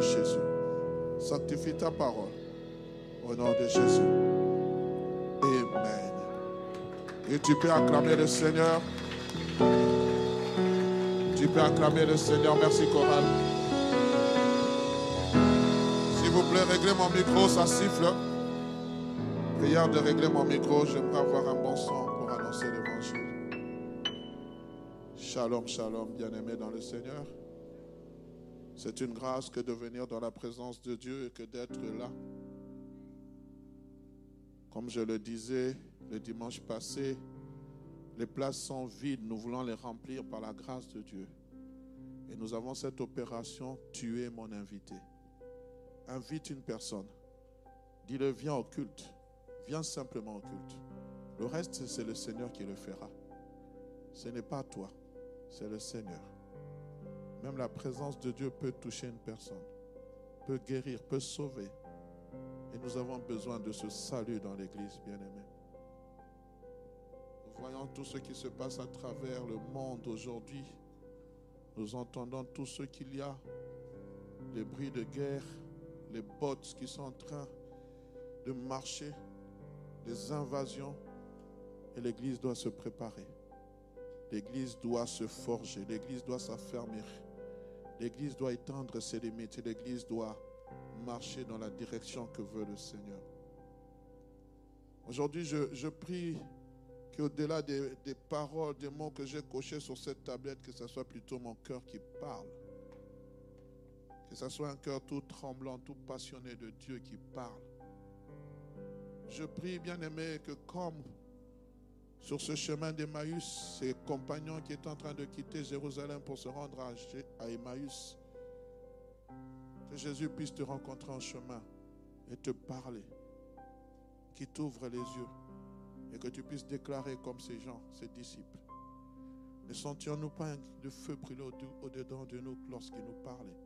Jésus. Sanctifie ta parole. Au nom de Jésus. Amen. Et tu peux acclamer le Seigneur. Tu peux acclamer le Seigneur. Merci, Coral. S'il vous plaît, réglez mon micro, ça siffle. Prière de régler mon micro. J'aimerais avoir un bon son pour annoncer l'évangile. Shalom, shalom, bien-aimé dans le Seigneur. C'est une grâce que de venir dans la présence de Dieu et que d'être là. Comme je le disais le dimanche passé, les places sont vides, nous voulons les remplir par la grâce de Dieu. Et nous avons cette opération, tuer mon invité. Invite une personne. Dis-le, viens au culte. Viens simplement au culte. Le reste, c'est le Seigneur qui le fera. Ce n'est pas toi, c'est le Seigneur. Même la présence de Dieu peut toucher une personne, peut guérir, peut sauver. Et nous avons besoin de ce salut dans l'Église, bien-aimé. Nous voyons tout ce qui se passe à travers le monde aujourd'hui. Nous entendons tout ce qu'il y a, les bruits de guerre, les bottes qui sont en train de marcher, les invasions. Et l'Église doit se préparer. L'Église doit se forger. L'Église doit s'affermir. L'Église doit étendre ses limites. L'Église doit marcher dans la direction que veut le Seigneur. Aujourd'hui, je, prie qu'au-delà des, des, paroles, des mots que j'ai cochés sur cette tablette, que ce soit plutôt mon cœur qui parle. Que ce soit un cœur tout tremblant, tout passionné de Dieu qui parle. Je prie, bien aimé, que comme sur ce chemin d'Emmaüs, ses compagnons qui étaient en train de quitter Jérusalem pour se rendre à Emmaüs, que Jésus puisse te rencontrer en chemin et te parler, qu'il t'ouvre les yeux et que tu puisses déclarer comme ces gens, ces disciples. Ne sentions-nous pas de feu brûler au-dedans de nous lorsqu'il nous parlait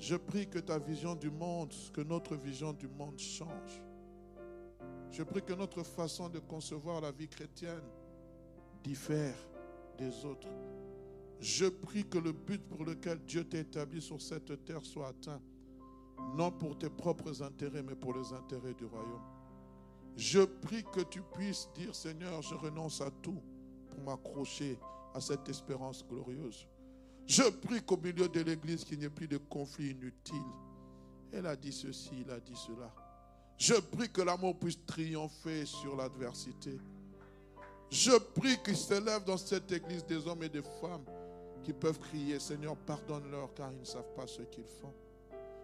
Je prie que ta vision du monde, que notre vision du monde change je prie que notre façon de concevoir la vie chrétienne diffère des autres. Je prie que le but pour lequel Dieu t'a établi sur cette terre soit atteint, non pour tes propres intérêts, mais pour les intérêts du royaume. Je prie que tu puisses dire, Seigneur, je renonce à tout pour m'accrocher à cette espérance glorieuse. Je prie qu'au milieu de l'Église, qu'il n'y ait plus de conflits inutiles. Elle a dit ceci, il a dit cela. Je prie que l'amour puisse triompher sur l'adversité. Je prie qu'il s'élève dans cette église des hommes et des femmes qui peuvent crier, Seigneur, pardonne-leur car ils ne savent pas ce qu'ils font.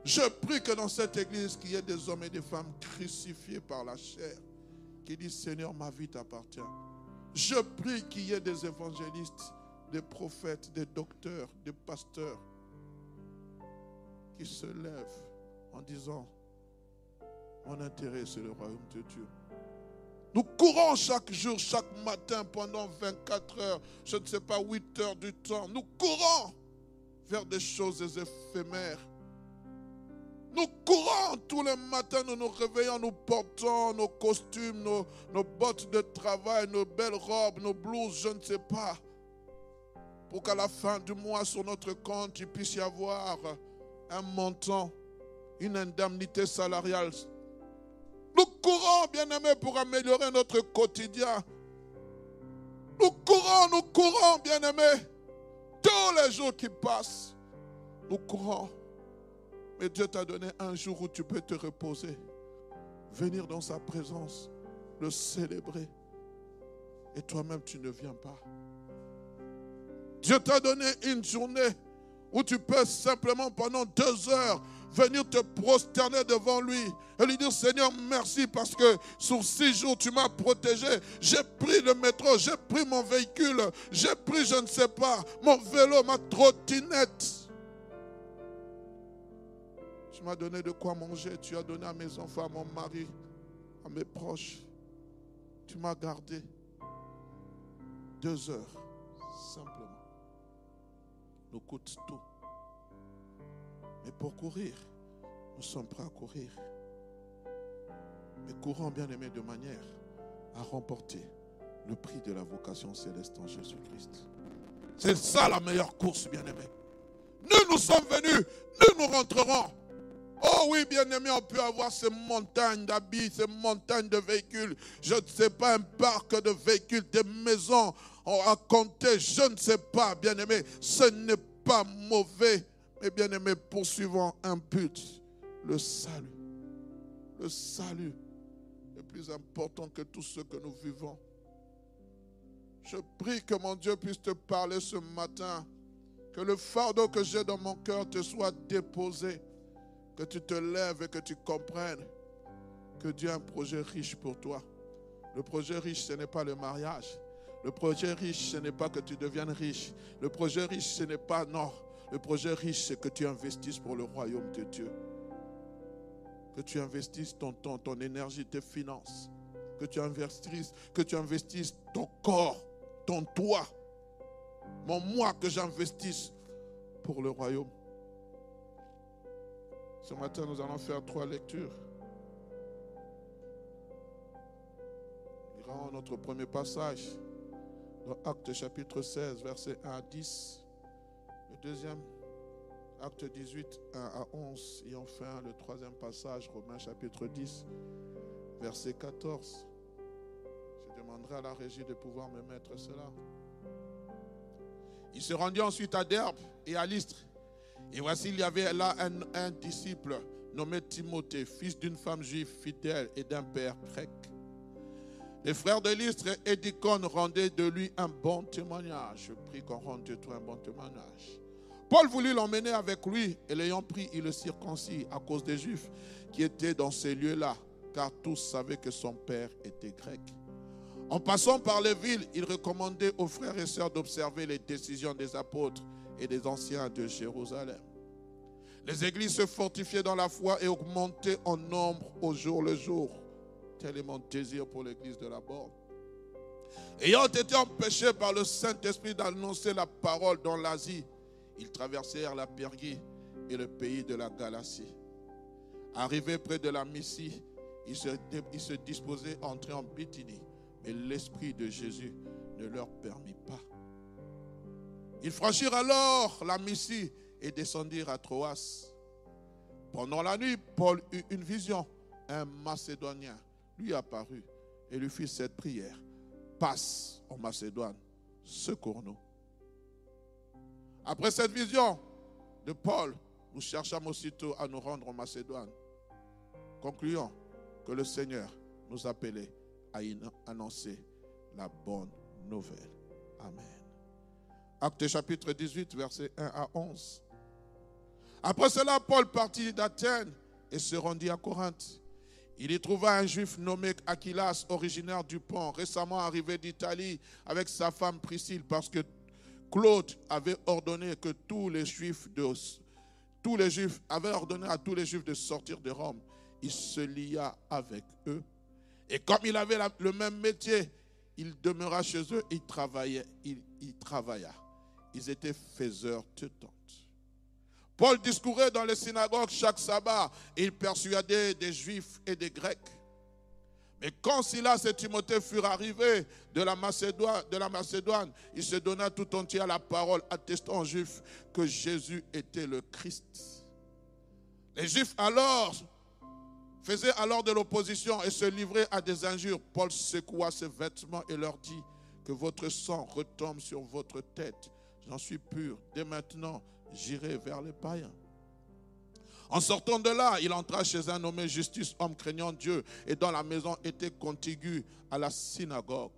Je prie que dans cette église, qu'il y ait des hommes et des femmes crucifiés par la chair, qui disent, Seigneur, ma vie t'appartient. Je prie qu'il y ait des évangélistes, des prophètes, des docteurs, des pasteurs, qui se lèvent en disant, mon intérêt, c'est le royaume de Dieu. Nous courons chaque jour, chaque matin pendant 24 heures, je ne sais pas, 8 heures du temps. Nous courons vers des choses éphémères. Nous courons tous les matins, nous nous réveillons, nous portons nos costumes, nos, nos bottes de travail, nos belles robes, nos blouses, je ne sais pas. Pour qu'à la fin du mois, sur notre compte, il puisse y avoir un montant, une indemnité salariale nous courons, bien-aimés, pour améliorer notre quotidien. Nous courons, nous courons, bien-aimés. Tous les jours qui passent, nous courons. Mais Dieu t'a donné un jour où tu peux te reposer, venir dans sa présence, le célébrer. Et toi-même, tu ne viens pas. Dieu t'a donné une journée où tu peux simplement pendant deux heures venir te prosterner devant lui et lui dire Seigneur, merci parce que sur six jours, tu m'as protégé. J'ai pris le métro, j'ai pris mon véhicule, j'ai pris, je ne sais pas, mon vélo, ma trottinette. Tu m'as donné de quoi manger, tu as donné à mes enfants, à mon mari, à mes proches. Tu m'as gardé deux heures, simplement. Nous coûte tout. Mais pour courir, nous sommes prêts à courir. Mais courons, bien aimés, de manière à remporter le prix de la vocation céleste en Jésus-Christ. C'est ça la meilleure course, bien aimés. Nous, nous sommes venus, nous, nous rentrerons. Oh oui, bien aimé, on peut avoir ces montagnes d'habits, ces montagnes de véhicules. Je ne sais pas, un parc de véhicules, des maisons à compter. Je ne sais pas, bien aimé. Ce n'est pas mauvais. Mais bien aimé, poursuivons un but. Le salut. Le salut est plus important que tout ce que nous vivons. Je prie que mon Dieu puisse te parler ce matin. Que le fardeau que j'ai dans mon cœur te soit déposé que tu te lèves et que tu comprennes que Dieu a un projet riche pour toi. Le projet riche, ce n'est pas le mariage. Le projet riche, ce n'est pas que tu deviennes riche. Le projet riche, ce n'est pas non. Le projet riche, c'est que tu investisses pour le royaume de Dieu. Que tu investisses ton temps, ton énergie, tes finances. Que tu investisses, que tu investisses ton corps, ton toi. Mon moi que j'investisse pour le royaume. Ce matin, nous allons faire trois lectures. Nous notre premier passage dans Acte chapitre 16, verset 1 à 10. Le deuxième, Acte 18, 1 à 11. Et enfin, le troisième passage, Romains chapitre 10, verset 14. Je demanderai à la régie de pouvoir me mettre cela. Il se rendit ensuite à Derbe et à Lystre. Et voici, il y avait là un, disciple nommé Timothée, fils d'une femme juive fidèle et d'un père grec. Les frères de Lystre et d'Icône rendaient de lui un bon témoignage. Je prie qu'on rende de toi un bon témoignage. Paul voulut l'emmener avec lui et l'ayant pris, il le circoncis à cause des Juifs qui étaient dans ces lieux-là, car tous savaient que son père était grec. En passant par les villes, il recommandait aux frères et sœurs d'observer les décisions des apôtres et des anciens de Jérusalem. Les églises se fortifiaient dans la foi et augmentaient en nombre au jour le jour. Tel est mon désir pour l'église de la borne. Ayant été empêchés par le Saint-Esprit d'annoncer la parole dans l'Asie, ils traversèrent la Pergie et le pays de la Galatie. Arrivés près de la Missie, ils se, disposaient à entrer en Bithynie, mais l'Esprit de Jésus ne leur permit pas. Ils franchirent alors la Missie et descendirent à Troas. Pendant la nuit, Paul eut une vision. Un Macédonien lui apparut et lui fit cette prière. Passe en Macédoine, secours-nous. Après cette vision de Paul, nous cherchâmes aussitôt à nous rendre en Macédoine. Concluons que le Seigneur nous appelait à annoncer la bonne nouvelle. Amen. Acte chapitre 18, versets 1 à 11. Après cela, Paul partit d'Athènes et se rendit à Corinthe. Il y trouva un juif nommé Aquilas, originaire du pont, récemment arrivé d'Italie avec sa femme Priscille, parce que Claude avait ordonné que tous les juifs de, tous les juifs avaient ordonné à tous les juifs de sortir de Rome. Il se lia avec eux. Et comme il avait le même métier, il demeura chez eux, il travaillait, il, il travailla ils étaient faiseurs de tentes. Paul discourait dans les synagogues chaque sabbat il persuadait des juifs et des grecs. Mais quand Silas et Timothée furent arrivés de la Macédoine, de la Macédoine il se donna tout entier à la parole, attestant aux juifs que Jésus était le Christ. Les juifs alors faisaient alors de l'opposition et se livraient à des injures. Paul secoua ses vêtements et leur dit que votre sang retombe sur votre tête J'en suis pur. Dès maintenant, j'irai vers les païens. En sortant de là, il entra chez un nommé Justice, homme craignant Dieu, et dont la maison était contiguë à la synagogue.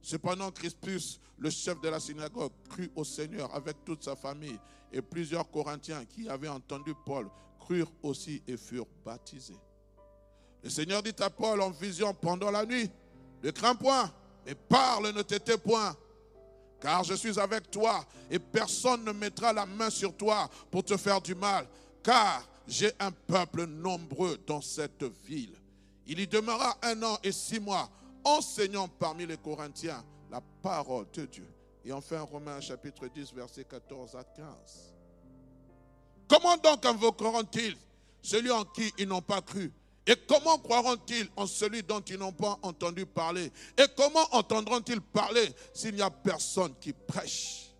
Cependant, Crispus, le chef de la synagogue, crut au Seigneur avec toute sa famille, et plusieurs Corinthiens qui avaient entendu Paul crurent aussi et furent baptisés. Le Seigneur dit à Paul en vision pendant la nuit, ne crains point, mais parle, ne t'étais point, car je suis avec toi et personne ne mettra la main sur toi pour te faire du mal, car j'ai un peuple nombreux dans cette ville. Il y demeura un an et six mois, enseignant parmi les Corinthiens la parole de Dieu. Et enfin, Romains chapitre 10, versets 14 à 15. Comment donc invoqueront-ils celui en qui ils n'ont pas cru? Et comment croiront-ils en celui dont ils n'ont pas entendu parler? Et comment entendront-ils parler s'il n'y a personne qui prêche?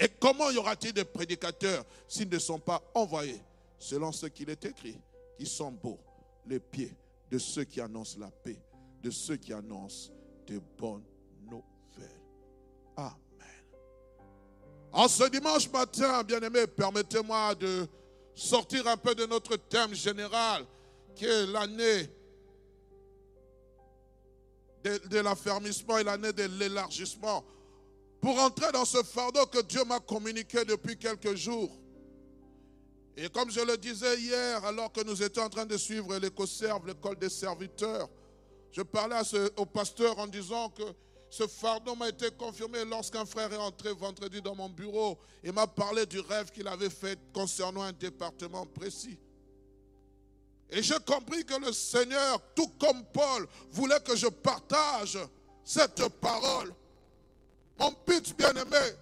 Et comment y aura-t-il des prédicateurs s'ils ne sont pas envoyés? Selon ce qu'il est écrit, qui sont beaux les pieds de ceux qui annoncent la paix, de ceux qui annoncent de bonnes nouvelles. Amen. En ce dimanche matin, bien-aimés, permettez-moi de sortir un peu de notre thème général, l'année de, l'affermissement et l'année de l'élargissement, pour entrer dans ce fardeau que Dieu m'a communiqué depuis quelques jours. Et comme je le disais hier, alors que nous étions en train de suivre l'éco-serve, l'école des serviteurs, je parlais au pasteur en disant que ce fardeau m'a été confirmé lorsqu'un frère est entré vendredi dans mon bureau et m'a parlé du rêve qu'il avait fait concernant un département précis. Et j'ai compris que le Seigneur, tout comme Paul, voulait que je partage cette parole. Mon but, bien-aimé,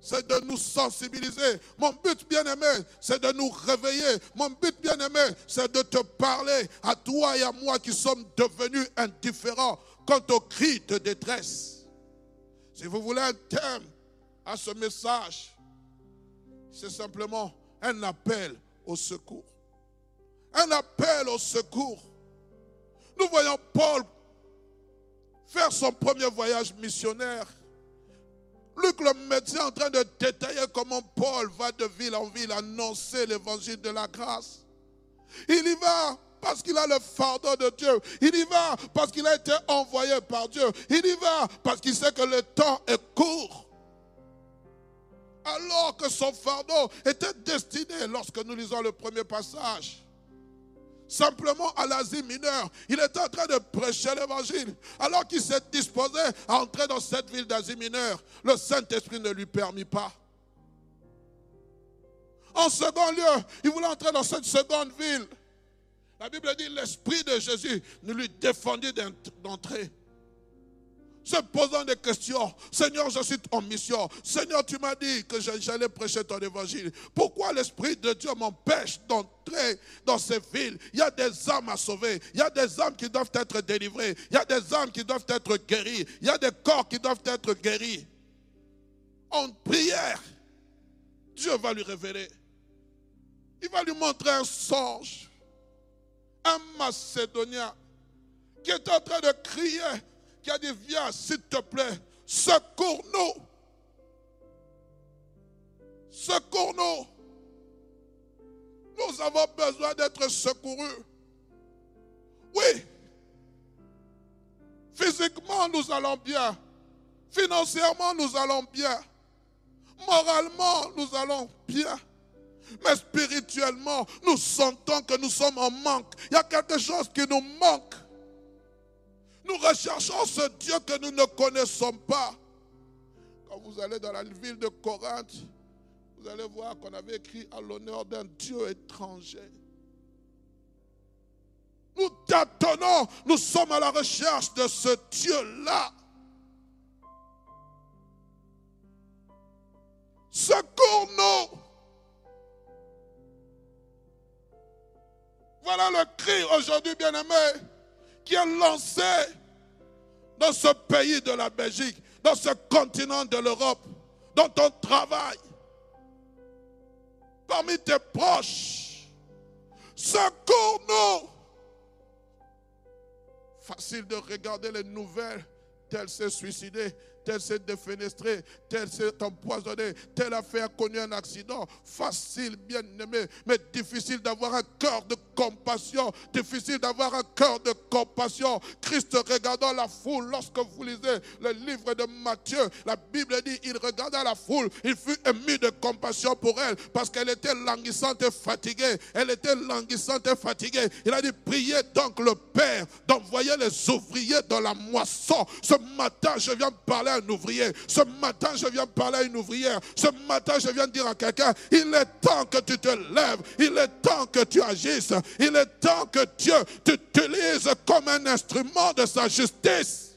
c'est de nous sensibiliser. Mon but, bien-aimé, c'est de nous réveiller. Mon but, bien-aimé, c'est de te parler à toi et à moi qui sommes devenus indifférents quant au cri de détresse. Si vous voulez un thème à ce message, c'est simplement un appel au secours. Un appel au secours. Nous voyons Paul faire son premier voyage missionnaire. Luc le médecin en train de détailler comment Paul va de ville en ville annoncer l'évangile de la grâce. Il y va parce qu'il a le fardeau de Dieu. Il y va parce qu'il a été envoyé par Dieu. Il y va parce qu'il sait que le temps est court. Alors que son fardeau était destiné, lorsque nous lisons le premier passage, simplement à l'Asie mineure. Il était en train de prêcher l'évangile. Alors qu'il s'est disposé à entrer dans cette ville d'Asie mineure, le Saint-Esprit ne lui permit pas. En second lieu, il voulait entrer dans cette seconde ville. La Bible dit l'Esprit de Jésus ne lui défendit d'entrer. Se posant des questions. Seigneur, je suis en mission. Seigneur, tu m'as dit que j'allais prêcher ton évangile. Pourquoi l'Esprit de Dieu m'empêche d'entrer dans ces villes? Il y a des âmes à sauver. Il y a des âmes qui doivent être délivrées. Il y a des âmes qui doivent être guéries. Il y a des corps qui doivent être guéris. En prière, Dieu va lui révéler. Il va lui montrer un songe un Macédonien qui est en train de crier, qui a dit, viens, s'il te plaît, secours-nous. Secours-nous. Nous avons besoin d'être secourus. Oui. Physiquement, nous allons bien. Financièrement, nous allons bien. Moralement, nous allons bien. Mais spirituellement, nous sentons que nous sommes en manque. Il y a quelque chose qui nous manque. Nous recherchons ce Dieu que nous ne connaissons pas. Quand vous allez dans la ville de Corinthe, vous allez voir qu'on avait écrit à l'honneur d'un Dieu étranger. Nous tâtonnons, nous sommes à la recherche de ce Dieu-là. Secours-nous. Voilà le cri aujourd'hui, bien-aimé, qui est lancé dans ce pays de la Belgique, dans ce continent de l'Europe, dans ton travail, parmi tes proches. Secours-nous. Facile de regarder les nouvelles. Tel s'est suicidé, tel s'est défenestré, tel s'est empoisonné, tel a fait connu un accident. Facile, bien aimé, mais difficile d'avoir un cœur de compassion. Difficile d'avoir un cœur de compassion. Christ regardant la foule, lorsque vous lisez le livre de Matthieu, la Bible dit, il regarda la foule, il fut ému de compassion pour elle parce qu'elle était languissante et fatiguée. Elle était languissante et fatiguée. Il a dit, priez donc le Père d'envoyer les ouvriers dans la moisson. Ce matin, je viens parler à un ouvrier. Ce matin, je viens parler à une ouvrière. Ce matin, je viens dire à quelqu'un, il est temps que tu te lèves. Il est temps que tu agisses. Il est temps que Dieu t'utilise comme un instrument de sa justice.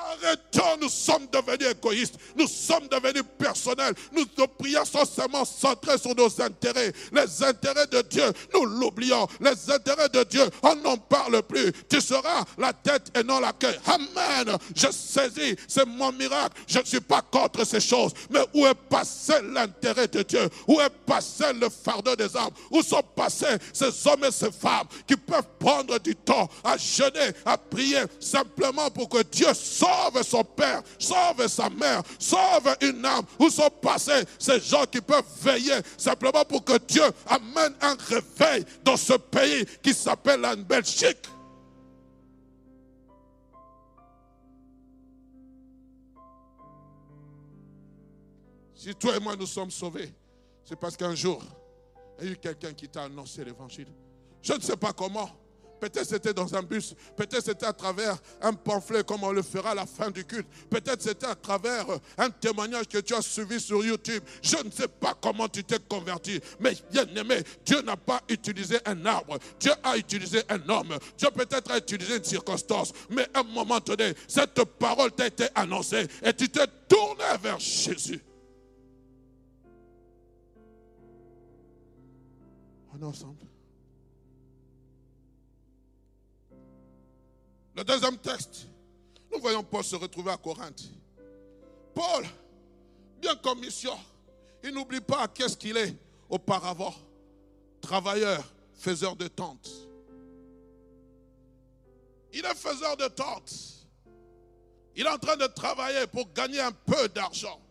Arrêtons, nous sommes devenus égoïstes, nous sommes devenus personnels, nous, nos prières sont seulement centrées sur nos intérêts. Les intérêts de Dieu, nous l'oublions. Les intérêts de Dieu, on n'en parle plus. Tu seras la tête et non la queue. Amen. Je saisis, c'est mon miracle. Je ne suis pas contre ces choses. Mais où est passé l'intérêt de Dieu? Où est passé le fardeau des âmes Où sont passés ces hommes et ces femmes qui peuvent prendre du temps à jeûner, à prier simplement pour que Dieu sorte sauve son père, sauve sa mère, sauve une âme. Où sont passés ces gens qui peuvent veiller simplement pour que Dieu amène un réveil dans ce pays qui s'appelle la Belgique? Si toi et moi nous sommes sauvés, c'est parce qu'un jour, il y a eu quelqu'un qui t'a annoncé l'évangile. Je ne sais pas comment. Peut-être c'était dans un bus. Peut-être c'était à travers un pamphlet comme on le fera à la fin du culte. Peut-être c'était à travers euh, un témoignage que tu as suivi sur YouTube. Je ne sais pas comment tu t'es converti. Mais bien aimé, Dieu n'a pas utilisé un arbre. Dieu a utilisé un homme. Dieu peut-être a utilisé une circonstance. Mais à un moment donné, cette parole t'a été annoncée et tu t'es tourné vers Jésus. On est ensemble. Le deuxième texte, nous voyons Paul se retrouver à Corinthe. Paul, bien comme mission, il n'oublie pas qu'est-ce qu'il est auparavant. Travailleur, faiseur de tentes. Il est faiseur de tentes. Il est en train de travailler pour gagner un peu d'argent,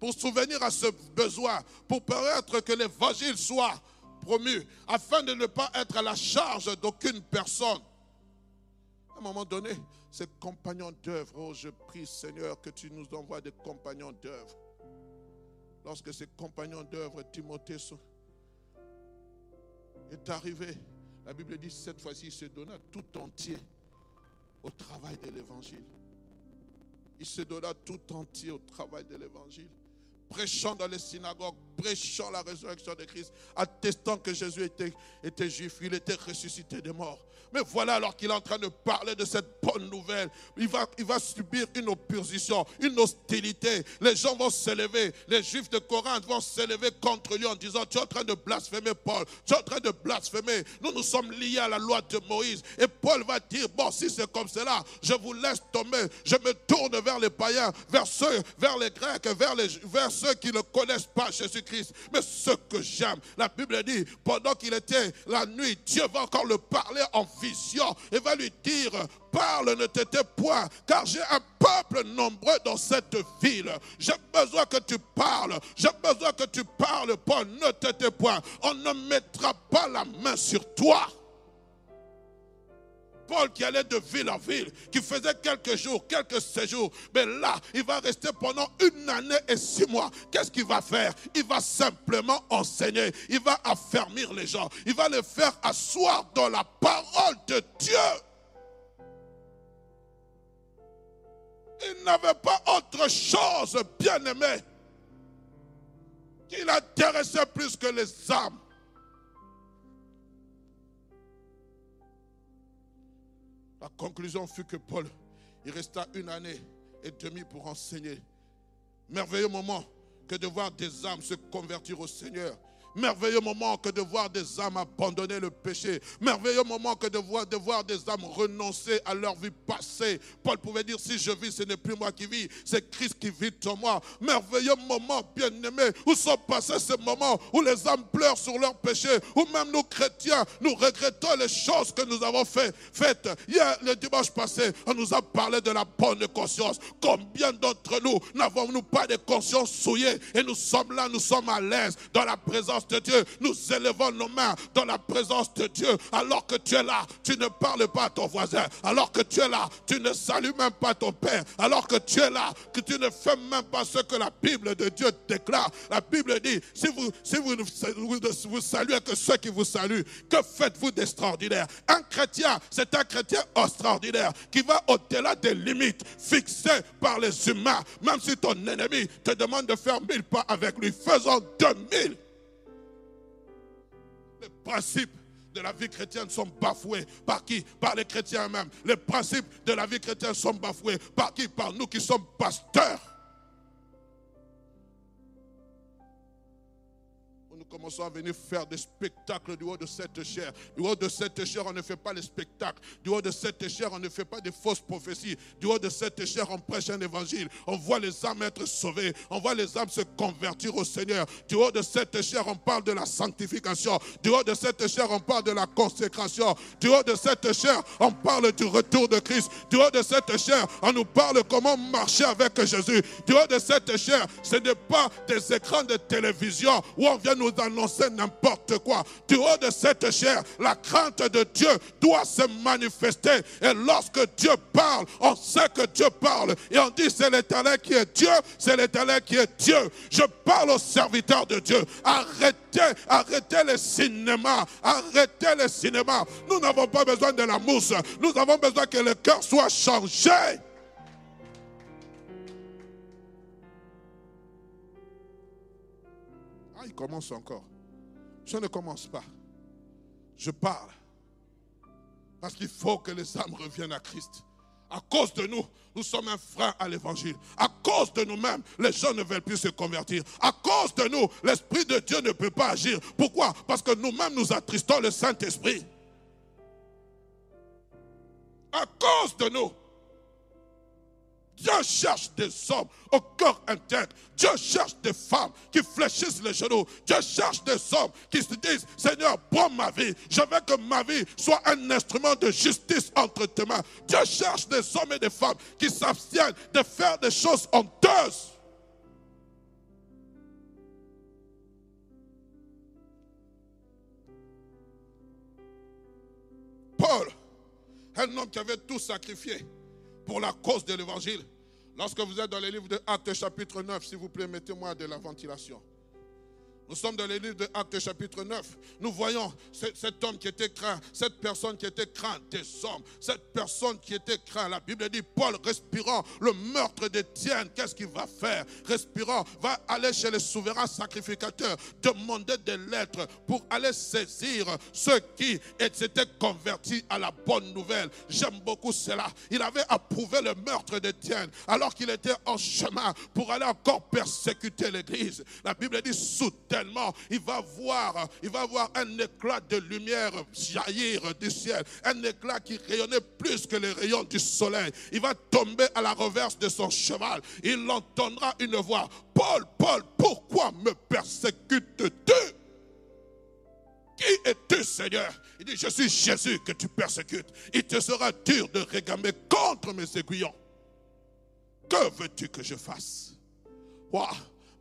pour souvenir à ce besoin, pour permettre que l'évangile soit promu, afin de ne pas être à la charge d'aucune personne. À un moment donné, ces compagnons d'œuvre, oh, je prie Seigneur que tu nous envoies des compagnons d'œuvre. Lorsque ces compagnons d'œuvre, Timothée, est arrivé, la Bible dit cette fois-ci, il se donna tout entier au travail de l'évangile. Il se donna tout entier au travail de l'évangile prêchant dans les synagogues, prêchant la résurrection de Christ, attestant que Jésus était, était juif, il était ressuscité des morts. Mais voilà, alors qu'il est en train de parler de cette bonne nouvelle, il va, il va subir une opposition, une hostilité. Les gens vont s'élever, les juifs de Corinthe vont s'élever contre lui en disant, tu es en train de blasphémer Paul, tu es en train de blasphémer. Nous, nous sommes liés à la loi de Moïse. Et Paul va dire, bon, si c'est comme cela, je vous laisse tomber. Je me tourne vers les païens, vers ceux, vers les Grecs, vers, les, vers ceux qui ne connaissent pas Jésus-Christ. Mais ce que j'aime, la Bible dit, pendant qu'il était la nuit, Dieu va encore le parler en vision et va lui dire, parle, ne t'étais point, car j'ai un peuple nombreux dans cette ville. J'ai besoin que tu parles, j'ai besoin que tu parles, Paul, ne t'étais point. On ne mettra pas la main sur toi. Paul qui allait de ville en ville, qui faisait quelques jours, quelques séjours. Mais là, il va rester pendant une année et six mois. Qu'est-ce qu'il va faire? Il va simplement enseigner. Il va affermir les gens. Il va les faire asseoir dans la parole de Dieu. Il n'avait pas autre chose, bien aimé, qui l'intéressait plus que les âmes. La conclusion fut que Paul, il resta une année et demie pour enseigner. Merveilleux moment que de voir des âmes se convertir au Seigneur. Merveilleux moment que de voir des âmes abandonner le péché. Merveilleux moment que de voir, de voir des âmes renoncer à leur vie passée. Paul pouvait dire, si je vis, ce n'est plus moi qui vis, c'est Christ qui vit en moi. Merveilleux moment, bien-aimé, où sont passés ces moments où les âmes pleurent sur leur péché, où même nous chrétiens, nous regrettons les choses que nous avons fait, faites. Hier, le dimanche passé, on nous a parlé de la bonne conscience. Combien d'entre nous n'avons-nous pas de conscience souillée et nous sommes là, nous sommes à l'aise dans la présence de Dieu. Nous élevons nos mains dans la présence de Dieu. Alors que tu es là, tu ne parles pas à ton voisin. Alors que tu es là, tu ne salues même pas ton Père. Alors que tu es là, que tu ne fais même pas ce que la Bible de Dieu déclare. La Bible dit, si vous, si vous, vous, vous saluez que ceux qui vous saluent, que faites-vous d'extraordinaire? Un chrétien, c'est un chrétien extraordinaire qui va au-delà des limites fixées par les humains. Même si ton ennemi te demande de faire mille pas avec lui, faisons deux mille. Les principes de la vie chrétienne sont bafoués. Par qui? Par les chrétiens eux-mêmes. Les principes de la vie chrétienne sont bafoués. Par qui? Par nous qui sommes pasteurs. Commençons à venir faire des spectacles du haut de cette chair. Du haut de cette chair, on ne fait pas les spectacles. Du haut de cette chair, on ne fait pas des fausses prophéties. Du haut de cette chair, on prêche un évangile. On voit les âmes être sauvées. On voit les âmes se convertir au Seigneur. Du haut de cette chair, on parle de la sanctification. Du haut de cette chair, on parle de la consécration. Du haut de cette chair, on parle du retour de Christ. Du haut de cette chair, on nous parle comment marcher avec Jésus. Du haut de cette chair, ce n'est pas des écrans de télévision où on vient nous annoncer n'importe quoi. Du haut de cette chair, la crainte de Dieu doit se manifester. Et lorsque Dieu parle, on sait que Dieu parle. Et on dit c'est l'éternel qui est Dieu, c'est l'éternel qui est Dieu. Je parle aux serviteurs de Dieu. Arrêtez, arrêtez le cinéma. Arrêtez le cinéma. Nous n'avons pas besoin de la mousse. Nous avons besoin que le cœur soit changé. Il commence encore. Je ne commence pas. Je parle. Parce qu'il faut que les âmes reviennent à Christ. À cause de nous, nous sommes un frein à l'évangile. À cause de nous-mêmes, les gens ne veulent plus se convertir. À cause de nous, l'Esprit de Dieu ne peut pas agir. Pourquoi? Parce que nous-mêmes, nous attristons le Saint-Esprit. À cause de nous. Dieu cherche des hommes au cœur intègre. Dieu cherche des femmes qui fléchissent les genoux. Dieu cherche des hommes qui se disent, Seigneur, prends ma vie. Je veux que ma vie soit un instrument de justice entre tes mains. Dieu cherche des hommes et des femmes qui s'abstiennent de faire des choses honteuses. Paul, un homme qui avait tout sacrifié pour la cause de l'évangile. Lorsque vous êtes dans les livres de Actes chapitre 9, s'il vous plaît, mettez-moi de la ventilation. Nous sommes dans les livres de Actes chapitre 9. Nous voyons cet homme qui était craint, cette personne qui était crainte des hommes, cette personne qui était craint. La Bible dit, Paul respirant le meurtre d'Étienne, qu'est-ce qu'il va faire? Respirant, va aller chez les souverains sacrificateurs, demander des lettres pour aller saisir ceux qui s'étaient convertis à la bonne nouvelle. J'aime beaucoup cela. Il avait approuvé le meurtre d'Étienne alors qu'il était en chemin pour aller encore persécuter l'Église. La Bible dit, il va voir, il va voir un éclat de lumière jaillir du ciel, un éclat qui rayonnait plus que les rayons du soleil. Il va tomber à la reverse de son cheval. Il entendra une voix. Paul, Paul, pourquoi me persécutes-tu? Qui es-tu, Seigneur? Il dit, je suis Jésus que tu persécutes. Il te sera dur de régamer contre mes aiguillons. Que veux-tu que je fasse?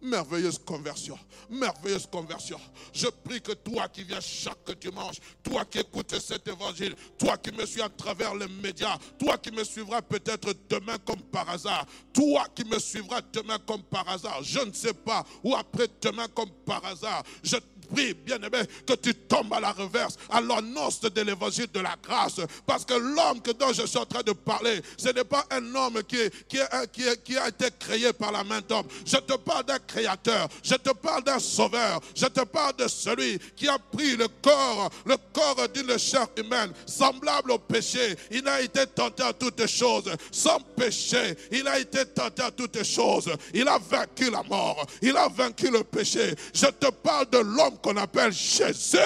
Merveilleuse conversion. Merveilleuse conversion. Je prie que toi qui viens chaque dimanche, toi qui écoutes cet évangile, toi qui me suis à travers les médias, toi qui me suivras peut-être demain comme par hasard, toi qui me suivras demain comme par hasard, je ne sais pas, ou après demain comme par hasard, je prie, bien-aimé, que tu tombes à la reverse, à l'annonce de l'évangile de la grâce. Parce que l'homme que dont je suis en train de parler, ce n'est pas un homme qui, qui, a été créé par la main d'homme. Je te parle d'un créateur, je te parle d'un sauveur, je te parle de celui qui a pris le corps, le corps d'une chair humaine, semblable au péché. Il a été tenté à toutes choses, sans péché. Il a été tenté à toutes choses. Il a vaincu la mort, il a vaincu le péché. Je te parle de l'homme qu'on appelle Jésus.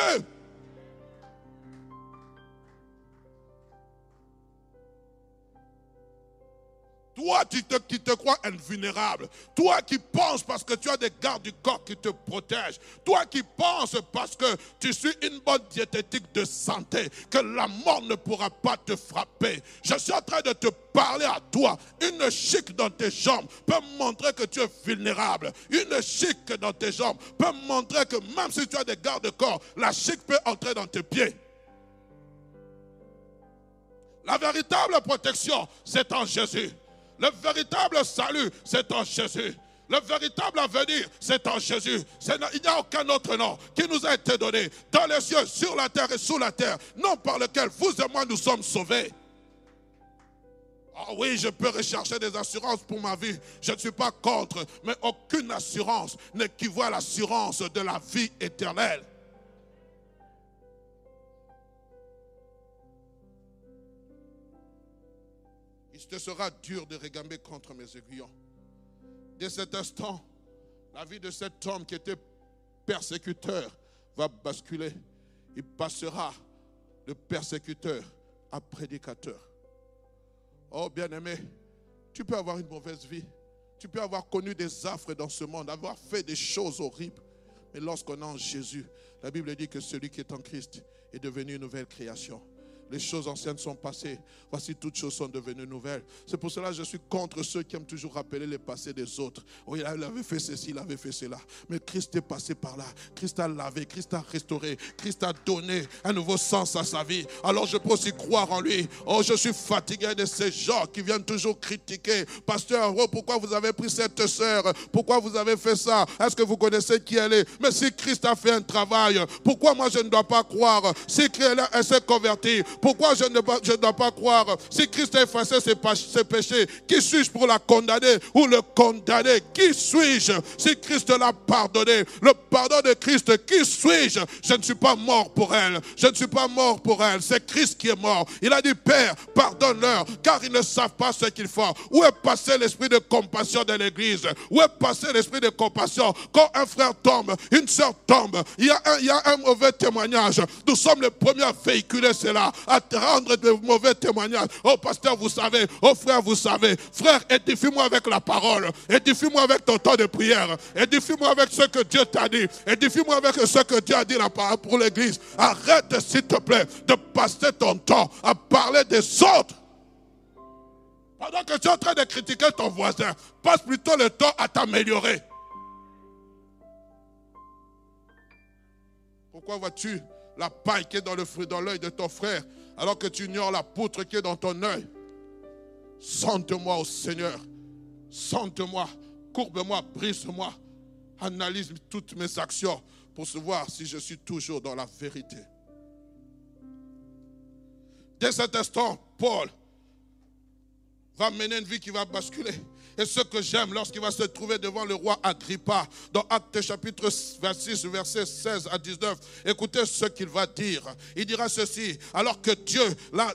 Toi qui te, crois invulnérable. Toi qui penses parce que tu as des gardes du corps qui te protègent. Toi qui penses parce que tu suis une bonne diététique de santé, que la mort ne pourra pas te frapper. Je suis en train de te parler à toi. Une chic dans tes jambes peut montrer que tu es vulnérable. Une chic dans tes jambes peut montrer que même si tu as des gardes du corps, la chic peut entrer dans tes pieds. La véritable protection, c'est en Jésus. Le véritable salut, c'est en Jésus. Le véritable avenir, c'est en Jésus. Il n'y a aucun autre nom qui nous a été donné dans les cieux, sur la terre et sous la terre, nom par lequel vous et moi nous sommes sauvés. Ah oui, je peux rechercher des assurances pour ma vie. Je ne suis pas contre, mais aucune assurance n'équivaut à l'assurance de la vie éternelle. Te sera dur de regamber contre mes aiguillons. Dès cet instant, la vie de cet homme qui était persécuteur va basculer. Il passera de persécuteur à prédicateur. Oh bien-aimé, tu peux avoir une mauvaise vie. Tu peux avoir connu des affres dans ce monde, avoir fait des choses horribles. Mais lorsqu'on est en Jésus, la Bible dit que celui qui est en Christ est devenu une nouvelle création. Les choses anciennes sont passées. Voici toutes choses sont devenues nouvelles. C'est pour cela que je suis contre ceux qui aiment toujours rappeler les passés des autres. Oui, il avait fait ceci, il avait fait cela. Mais Christ est passé par là. Christ a lavé, Christ a restauré, Christ a donné un nouveau sens à sa vie. Alors je peux aussi croire en lui. Oh, je suis fatigué de ces gens qui viennent toujours critiquer. Pasteur, oh, pourquoi vous avez pris cette sœur? Pourquoi vous avez fait ça? Est-ce que vous connaissez qui elle est? Mais si Christ a fait un travail, pourquoi moi je ne dois pas croire? Si Christ s'est converti, pourquoi je ne dois pas croire? Si Christ a effacé ses, péchés, qui suis-je pour la condamner ou le condamner? Qui suis-je si Christ l'a pardonné? Le pardon de Christ, qui suis-je? Je ne suis pas mort pour elle. Je ne suis pas mort pour elle. C'est Christ qui est mort. Il a dit, Père, pardonne-leur, car ils ne savent pas ce qu'ils font. Où est passé l'esprit de compassion de l'Église? Où est passé l'esprit de compassion? Quand un frère tombe, une soeur tombe, il y, a un, mauvais témoignage. Nous sommes les premiers à véhiculer cela, à rendre de mauvais témoignages. Oh pasteur, vous savez. Oh frère, vous savez. Frère, édifie-moi avec la parole. Édifie-moi avec ton temps de prière. Édifie-moi avec ce que Dieu t'a dit. Édifie-moi avec ce que Dieu a dit pour l'église. Arrête, s'il te plaît, de passer ton temps à parler des autres. Pendant que tu es en train de critiquer ton voisin, passe plutôt le temps à t'améliorer. Pourquoi vois-tu la paille qui est dans le fruit, dans l'œil de ton frère, alors que tu ignores la poutre qui est dans ton œil. Sente-moi au Seigneur. Sente-moi. Courbe-moi, brise-moi. Analyse toutes mes actions pour savoir si je suis toujours dans la vérité. Dès cet instant, Paul va mener une vie qui va basculer. Et ce que j'aime lorsqu'il va se trouver devant le roi Agrippa, dans Actes chapitre 26, verset 16 à 19, écoutez ce qu'il va dire. Il dira ceci, alors que Dieu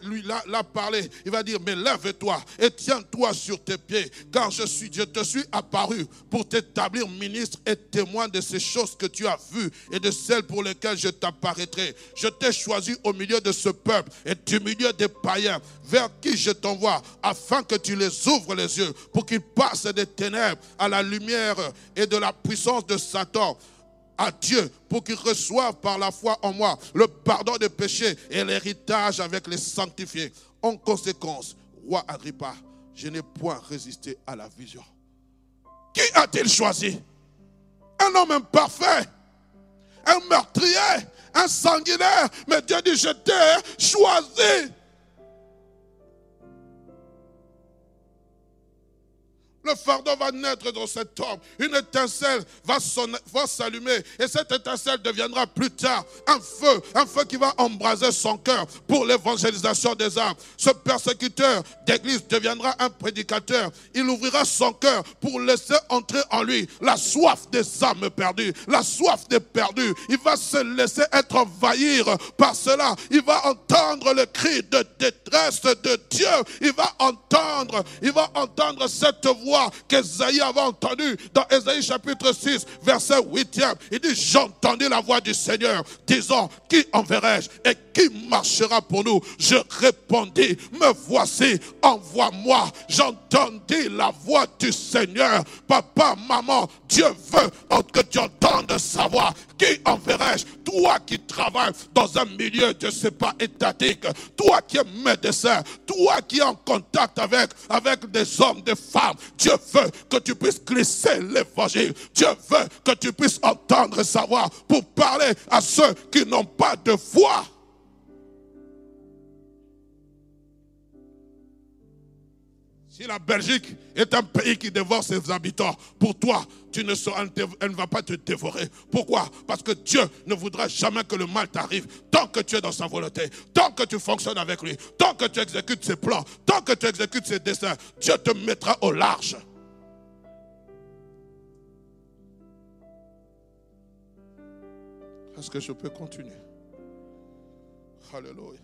lui l'a, parlé, il va dire, mais lève-toi et tiens-toi sur tes pieds, car je, suis, je te suis apparu pour t'établir ministre et témoin de ces choses que tu as vues et de celles pour lesquelles je t'apparaîtrai. Je t'ai choisi au milieu de ce peuple et du milieu des païens, vers qui je t'envoie, afin que tu les ouvres les yeux, pour qu'ils passe des ténèbres à la lumière et de la puissance de Satan à Dieu pour qu'il reçoive par la foi en moi le pardon des péchés et l'héritage avec les sanctifiés. En conséquence, roi Agrippa, je n'ai point résisté à la vision. Qui a-t-il choisi? Un homme imparfait, un meurtrier, un sanguinaire. Mais Dieu dit, je t'ai choisi Le fardeau va naître dans cet homme. Une étincelle va s'allumer. Et cette étincelle deviendra plus tard un feu. Un feu qui va embraser son cœur pour l'évangélisation des âmes. Ce persécuteur d'église deviendra un prédicateur. Il ouvrira son cœur pour laisser entrer en lui la soif des âmes perdues. La soif des perdus. Il va se laisser être envahir par cela. Il va entendre le cri de détresse de Dieu. Il va entendre, il va entendre cette voix voix avait entendue dans Esaïe chapitre 6, verset 8 Il dit, j'entendis la voix du Seigneur disant, qui enverrai-je et qui marchera pour nous? Je répondis, me voici, envoie-moi. J'entendis la voix du Seigneur. Papa, maman, Dieu veut que tu entendes sa voix. Qui enverrai-je? Toi qui travailles dans un milieu, je ne sais pas, étatique. Toi qui es médecin. Toi qui es en contact avec, avec des hommes, des femmes. Dieu veut que tu puisses glisser l'évangile. Dieu veut que tu puisses entendre sa voix pour parler à ceux qui n'ont pas de voix. Si la Belgique est un pays qui dévore ses habitants, pour toi, tu ne elle ne va pas te dévorer. Pourquoi? Parce que Dieu ne voudra jamais que le mal t'arrive tant que tu es dans sa volonté, tant que tu fonctionnes avec lui, tant que tu exécutes ses plans, tant que tu exécutes ses desseins. Dieu te mettra au large. Est-ce que je peux continuer? Alléluia.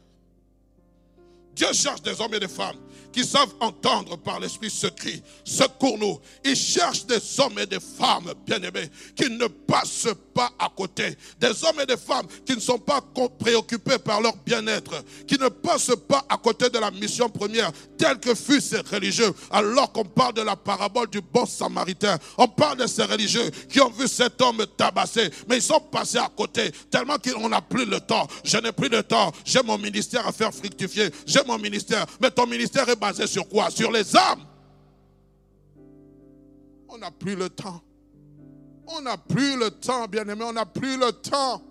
Dieu cherche des hommes et des femmes qui savent entendre par l'Esprit ce cri. Secours-nous. Il cherche des hommes et des femmes, bien-aimés, qui ne passent pas à côté. Des hommes et des femmes qui ne sont pas préoccupés par leur bien-être, qui ne passent pas à côté de la mission première, telle que fut ces religieux. Alors qu'on parle de la parabole du bon samaritain, on parle de ces religieux qui ont vu cet homme tabassé, mais ils sont passés à côté, tellement qu'on n'a plus le temps. Je n'ai plus le temps. J'ai mon ministère à faire fructifier mon ministère. Mais ton ministère est basé sur quoi? Sur les âmes. On n'a plus le temps. On n'a plus le temps, bien-aimé. On n'a plus le temps.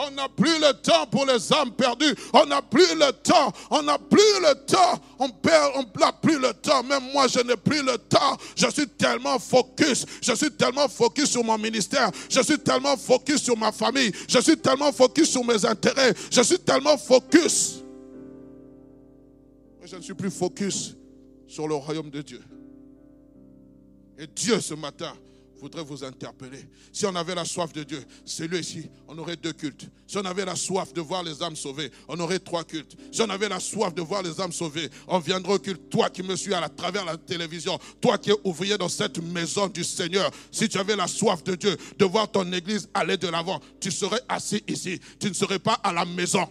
On n'a plus le temps pour les âmes perdues. On n'a plus le temps. On n'a plus le temps. On perd, on n'a plus le temps. Même moi, je n'ai plus le temps. Je suis tellement focus. Je suis tellement focus sur mon ministère. Je suis tellement focus sur ma famille. Je suis tellement focus sur mes intérêts. Je suis tellement focus je ne suis plus focus sur le royaume de Dieu. Et Dieu, ce matin, voudrait vous interpeller. Si on avait la soif de Dieu, c'est lui ici, on aurait deux cultes. Si on avait la soif de voir les âmes sauvées, on aurait trois cultes. Si on avait la soif de voir les âmes sauvées, on viendrait au culte. Toi qui me suis à, travers la télévision, toi qui es ouvrier dans cette maison du Seigneur, si tu avais la soif de Dieu, de voir ton église aller de l'avant, tu serais assis ici. Tu ne serais pas à la maison.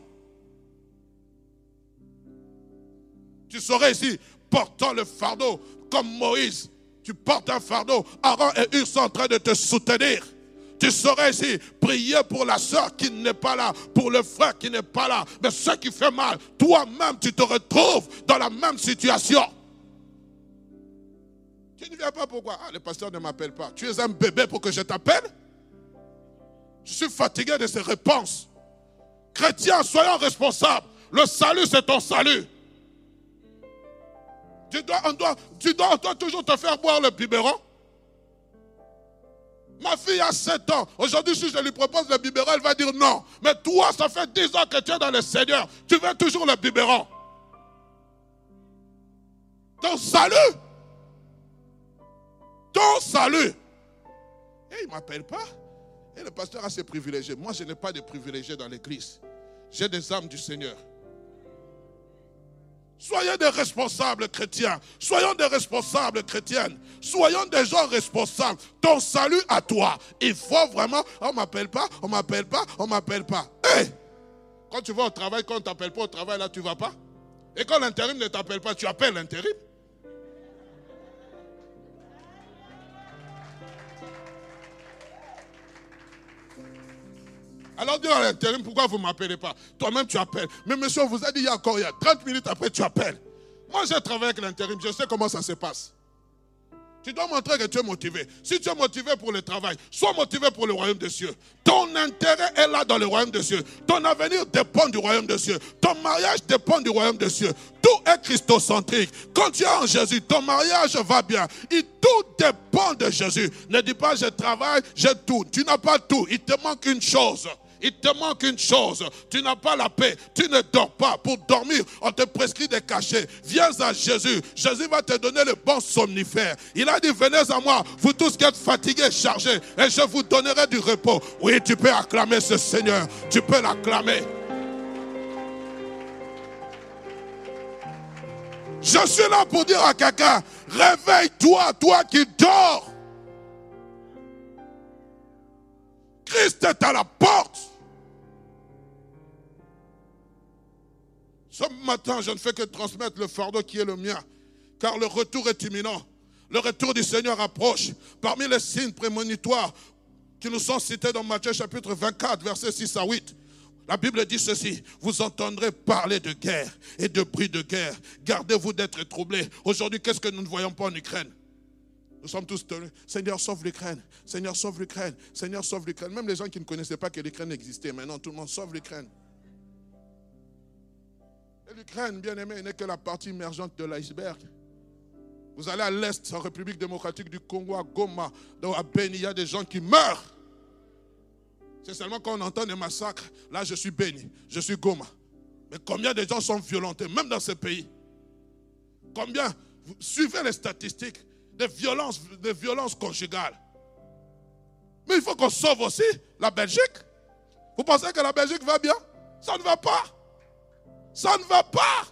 Tu serais ici portant le fardeau comme Moïse. Tu portes un fardeau. Aaron et Hur sont en train de te soutenir. Tu serais ici prier pour la soeur qui n'est pas là, pour le frère qui n'est pas là. Mais ce qui fait mal, toi-même, tu te retrouves dans la même situation. Tu ne viens pas pourquoi? Ah, le pasteur ne m'appelle pas. Tu es un bébé pour que je t'appelle? Je suis fatigué de ces réponses. Chrétiens, soyons responsables. Le salut, c'est ton salut. Tu dois, on doit, tu dois, toujours te faire boire le biberon. Ma fille a 7 ans. Aujourd'hui, si je lui propose le biberon, elle va dire non. Mais toi, ça fait 10 ans que tu es dans le Seigneur. Tu veux toujours le biberon. Ton salut. Ton salut. Et il ne m'appelle pas. Et le pasteur a ses privilégiés. Moi, je n'ai pas de privilégiés dans l'église. J'ai des âmes du Seigneur. Soyez des responsables chrétiens. Soyons des responsables chrétiennes. Soyons des gens responsables. Ton salut à toi. Il faut vraiment. On m'appelle pas, on m'appelle pas, on m'appelle pas. Hé Quand tu vas au travail, quand on t'appelle pas au travail, là, tu vas pas. Et quand l'intérim ne t'appelle pas, tu appelles l'intérim. Alors dis à l'intérim, pourquoi vous ne m'appelez pas? Toi-même, tu appelles. Mais monsieur, on vous a dit il y a encore il y a 30 minutes après, tu appelles. Moi, j'ai travaillé avec l'intérim, je sais comment ça se passe. Tu dois montrer que tu es motivé. Si tu es motivé pour le travail, sois motivé pour le royaume des cieux. Ton intérêt est là dans le royaume des cieux. Ton avenir dépend du royaume des cieux. Ton mariage dépend du royaume des cieux. Tout est christocentrique. Quand tu es en Jésus, ton mariage va bien. Tout dépend de Jésus. Ne dis pas je travaille, j'ai tout. Tu n'as pas tout. Il te manque une chose. Il te manque une chose. Tu n'as pas la paix. Tu ne dors pas. Pour dormir, on te prescrit des cachets. Viens à Jésus. Jésus va te donner le bon somnifère. Il a dit, venez à moi, vous tous qui êtes fatigués, chargés, et je vous donnerai du repos. Oui, tu peux acclamer ce Seigneur. Tu peux l'acclamer. Je suis là pour dire à quelqu'un, réveille-toi, toi qui dors. Christ est à la porte. Ce matin, je ne fais que transmettre le fardeau qui est le mien, car le retour est imminent. Le retour du Seigneur approche. Parmi les signes prémonitoires qui nous sont cités dans Matthieu chapitre 24, versets 6 à 8, la Bible dit ceci, vous entendrez parler de guerre et de bruit de guerre. Gardez-vous d'être troublés. Aujourd'hui, qu'est-ce que nous ne voyons pas en Ukraine? Nous sommes tous tenus. Seigneur, sauve l'Ukraine. Seigneur, sauve l'Ukraine. Seigneur, sauve l'Ukraine. Même les gens qui ne connaissaient pas que l'Ukraine existait, maintenant tout le monde sauve l'Ukraine. L'Ukraine, bien aimé, n'est que la partie émergente de l'iceberg. Vous allez à l'est, en République démocratique du Congo, à Goma, à Beni, il y a des gens qui meurent. C'est seulement quand on entend des massacres, là je suis béni, je suis Goma. Mais combien de gens sont violentés, même dans ce pays? Combien? Suivez les statistiques des violences, des violences conjugales. Mais il faut qu'on sauve aussi la Belgique. Vous pensez que la Belgique va bien? Ça ne va pas. Ça ne va pas.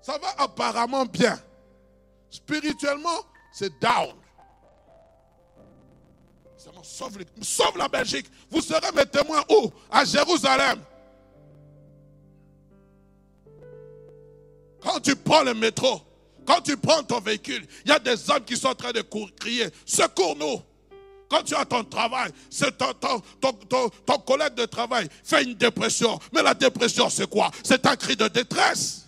Ça va apparemment bien. Spirituellement, c'est down. Sauve, sauve, la Belgique. Vous serez mes témoins où? À Jérusalem. Quand tu prends le métro, quand tu prends ton véhicule, il y a des hommes qui sont en train de crier, secours-nous. Quand tu as ton travail, c'est ton, collègue de travail fait une dépression. Mais la dépression, c'est quoi? C'est un cri de détresse.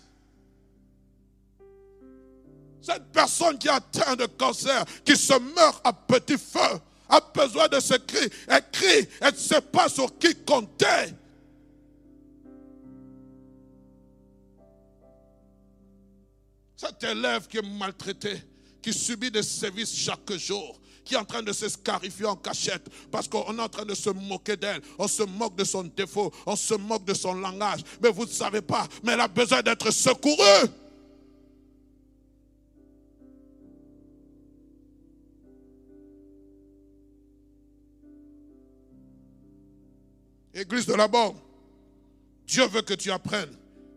Cette personne qui a atteint de cancer, qui se meurt à petit feu, a besoin de ce cri. Elle crie, elle ne sait pas sur qui compter. Cet élève qui est maltraité, qui subit des services chaque jour, qui est en train de se scarifier en cachette parce qu'on est en train de se moquer d'elle. On se moque de son défaut, on se moque de son langage. Mais vous ne savez pas, mais elle a besoin d'être secourue. Église de la borne, Dieu veut que tu apprennes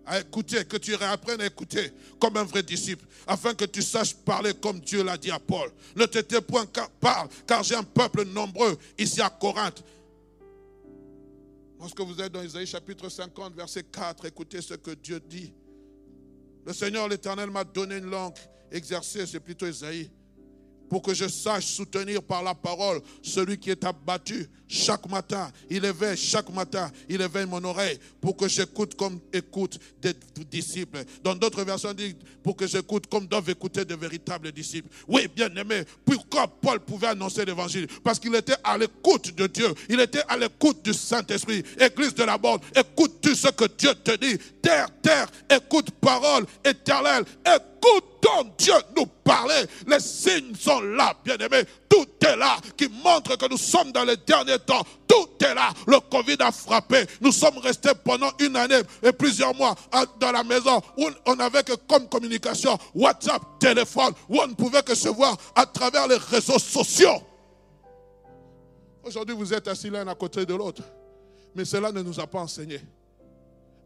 à écouter, que tu réapprennes à écouter comme un vrai disciple, afin que tu saches parler comme Dieu l'a dit à Paul. Ne te tais point, parle, car j'ai un peuple nombreux ici à Corinthe. Lorsque vous êtes dans Isaïe chapitre 50, verset 4, écoutez ce que Dieu dit. Le Seigneur l'Éternel m'a donné une langue exercée, c'est plutôt Isaïe pour que je sache soutenir par la parole celui qui est abattu chaque matin. Il éveille chaque matin, il éveille mon oreille pour que j'écoute comme écoute des disciples. Dans d'autres versions, dit pour que j'écoute comme doivent écouter de véritables disciples. Oui, bien aimé, pourquoi Paul pouvait annoncer l'évangile? Parce qu'il était à l'écoute de Dieu, il était à l'écoute du Saint-Esprit. Église de la bande, écoute tout ce que Dieu te dit. Terre, terre, écoute parole éternelle, écoute dont Dieu nous parlait. Les signes sont là, bien-aimés. Tout est là qui montre que nous sommes dans les derniers temps. Tout est là. Le Covid a frappé. Nous sommes restés pendant une année et plusieurs mois dans la maison où on n'avait que comme communication WhatsApp, téléphone, où on ne pouvait que se voir à travers les réseaux sociaux. Aujourd'hui, vous êtes assis l'un à côté de l'autre. Mais cela ne nous a pas enseigné.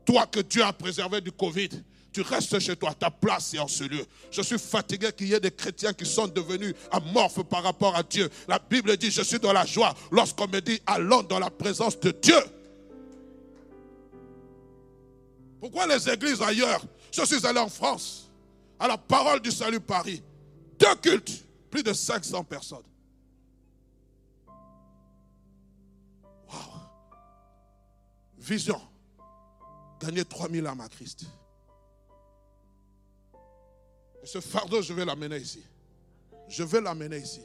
Toi que Dieu a préservé du Covid, tu restes chez toi, ta place est en ce lieu. Je suis fatigué qu'il y ait des chrétiens qui sont devenus amorphes par rapport à Dieu. La Bible dit, je suis dans la joie lorsqu'on me dit, allons dans la présence de Dieu. Pourquoi les églises ailleurs? Je suis allé en France, à la parole du salut Paris. Deux cultes, plus de 500 personnes. Wow. Vision. Gagner 3000 âmes à Christ. Ce fardeau, je vais l'amener ici. Je vais l'amener ici.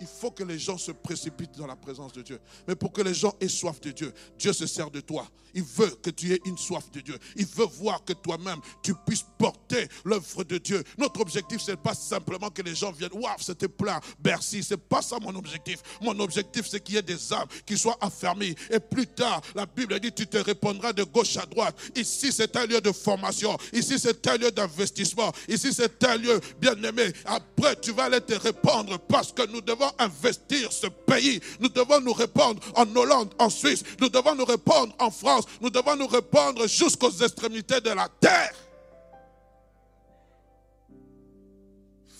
Il faut que les gens se précipitent dans la présence de Dieu. Mais pour que les gens aient soif de Dieu, Dieu se sert de toi. Il veut que tu aies une soif de Dieu. Il veut voir que toi-même, tu puisses porter l'œuvre de Dieu. Notre objectif, ce n'est pas simplement que les gens viennent. Waouh, c'était plein. Bercy, c'est pas ça mon objectif. Mon objectif, c'est qu'il y ait des âmes qui soient affermies. Et plus tard, la Bible dit, tu te répondras de gauche à droite. Ici, c'est un lieu de formation. Ici, c'est un lieu d'investissement. Ici, c'est un lieu bien aimé. Après, tu vas aller te répandre parce que nous devons investir ce pays. Nous devons nous répandre en Hollande, en Suisse. Nous devons nous répandre en France nous devons nous répandre jusqu'aux extrémités de la terre.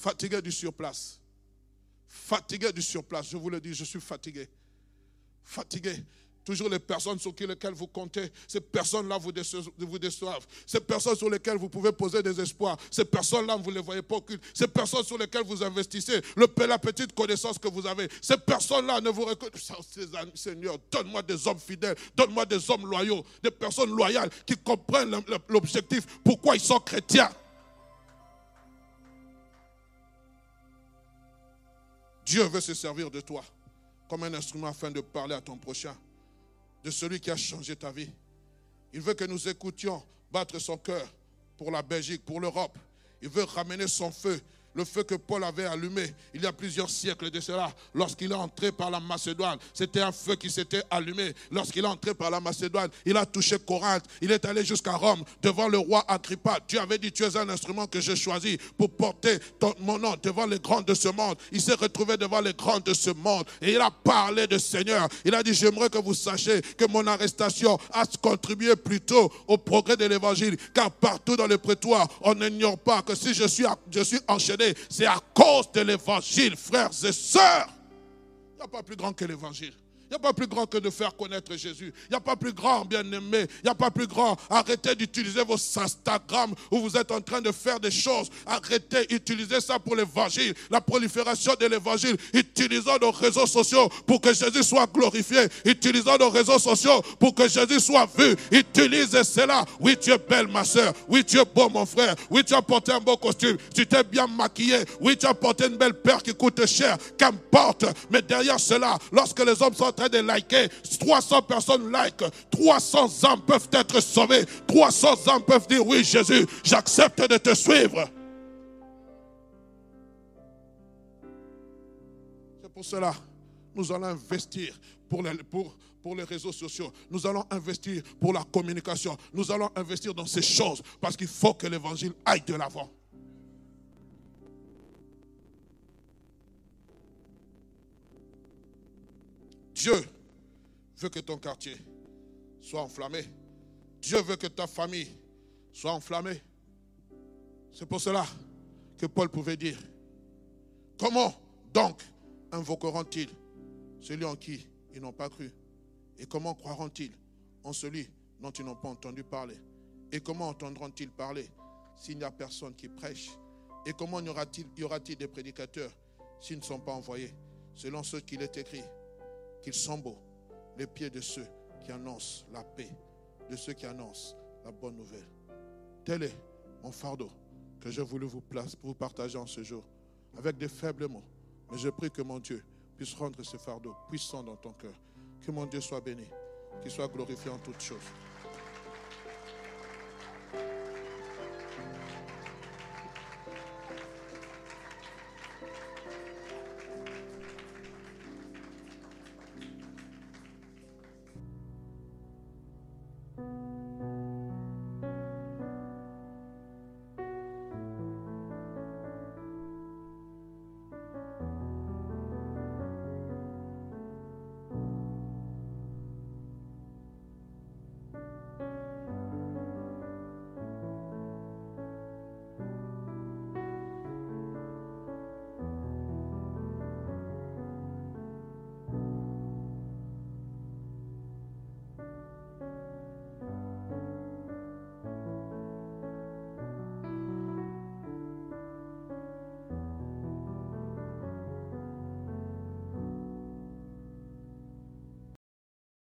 Fatigué du surplace. Fatigué du surplace. Je vous le dis, je suis fatigué. Fatigué. Toujours les personnes sur lesquelles vous comptez, ces personnes-là vous déçoivent. Ces personnes sur lesquelles vous pouvez poser des espoirs. Ces personnes-là, vous ne les voyez pas occultes. Ces personnes sur lesquelles vous investissez, le, la petite connaissance que vous avez. Ces personnes-là ne vous reconnaissent Seigneur, donne-moi des hommes fidèles, donne-moi des hommes loyaux, des personnes loyales qui comprennent l'objectif, pourquoi ils sont chrétiens. Dieu veut se servir de toi comme un instrument afin de parler à ton prochain de celui qui a changé ta vie. Il veut que nous écoutions battre son cœur pour la Belgique, pour l'Europe. Il veut ramener son feu le feu que Paul avait allumé il y a plusieurs siècles de cela, lorsqu'il est entré par la Macédoine. C'était un feu qui s'était allumé. Lorsqu'il est entré par la Macédoine, il a touché Corinthe. Il est allé jusqu'à Rome, devant le roi Agrippa. Dieu avait dit, tu es un instrument que j'ai choisi pour porter mon nom devant les grands de ce monde. Il s'est retrouvé devant les grands de ce monde et il a parlé de Seigneur. Il a dit, j'aimerais que vous sachiez que mon arrestation a contribué plutôt au progrès de l'évangile, car partout dans le prétoire, on n'ignore pas que si je suis, je suis enchaîné c'est à cause de l'évangile, frères et sœurs. Il n'y a pas plus grand que l'évangile. N'y a pas plus grand que de faire connaître Jésus. Il n'y a pas plus grand, bien-aimé. Il n'y a pas plus grand. Arrêtez d'utiliser vos Instagram où vous êtes en train de faire des choses. Arrêtez, utilisez ça pour l'évangile, la prolifération de l'évangile. Utilisons nos réseaux sociaux pour que Jésus soit glorifié. Utilisons nos réseaux sociaux pour que Jésus soit vu. Utilisez cela. Oui, tu es belle, ma soeur. Oui, tu es beau, mon frère. Oui, tu as porté un beau costume. Tu t'es bien maquillé. Oui, tu as porté une belle paire qui coûte cher. Qu'importe. Mais derrière cela, lorsque les hommes sont en train de liker. 300 personnes like. 300 âmes peuvent être sauvées. 300 âmes peuvent dire oui Jésus, j'accepte de te suivre. C'est pour cela, nous allons investir pour les, pour, pour les réseaux sociaux. Nous allons investir pour la communication. Nous allons investir dans ces choses parce qu'il faut que l'évangile aille de l'avant. Dieu veut que ton quartier soit enflammé. Dieu veut que ta famille soit enflammée. C'est pour cela que Paul pouvait dire, comment donc invoqueront-ils celui en qui ils n'ont pas cru? Et comment croiront-ils en celui dont ils n'ont pas entendu parler? Et comment entendront-ils parler s'il n'y a personne qui prêche? Et comment y aura-t-il des prédicateurs s'ils ne sont pas envoyés Selon ce qu'il est écrit, qu'ils sont beaux, les pieds de ceux qui annoncent la paix, de ceux qui annoncent la bonne nouvelle. Tel est mon fardeau que je voulais vous, vous partager en ce jour, avec des faibles mots. Mais je prie que mon Dieu puisse rendre ce fardeau puissant dans ton cœur. Que mon Dieu soit béni, qu'il soit glorifié en toutes choses.